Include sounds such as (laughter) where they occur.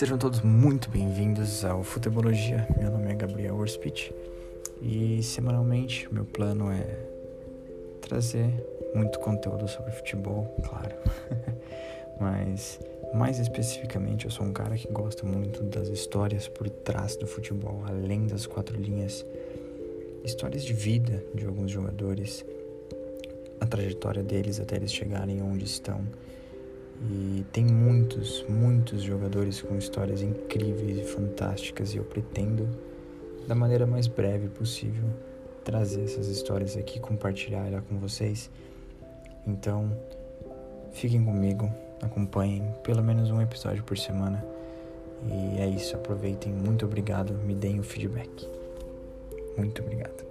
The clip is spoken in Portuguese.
Sejam todos muito bem-vindos ao Futebologia. Meu nome é Gabriel Orspit e semanalmente meu plano é trazer muito conteúdo sobre futebol, claro. (laughs) Mas mais especificamente, eu sou um cara que gosta muito das histórias por trás do futebol, além das quatro linhas, histórias de vida de alguns jogadores, a trajetória deles até eles chegarem onde estão e tem muitos, muitos jogadores com histórias incríveis e fantásticas e eu pretendo, da maneira mais breve possível, trazer essas histórias aqui, compartilhar ela com vocês. Então, fiquem comigo, acompanhem pelo menos um episódio por semana. E é isso, aproveitem. Muito obrigado, me deem o feedback. Muito obrigado.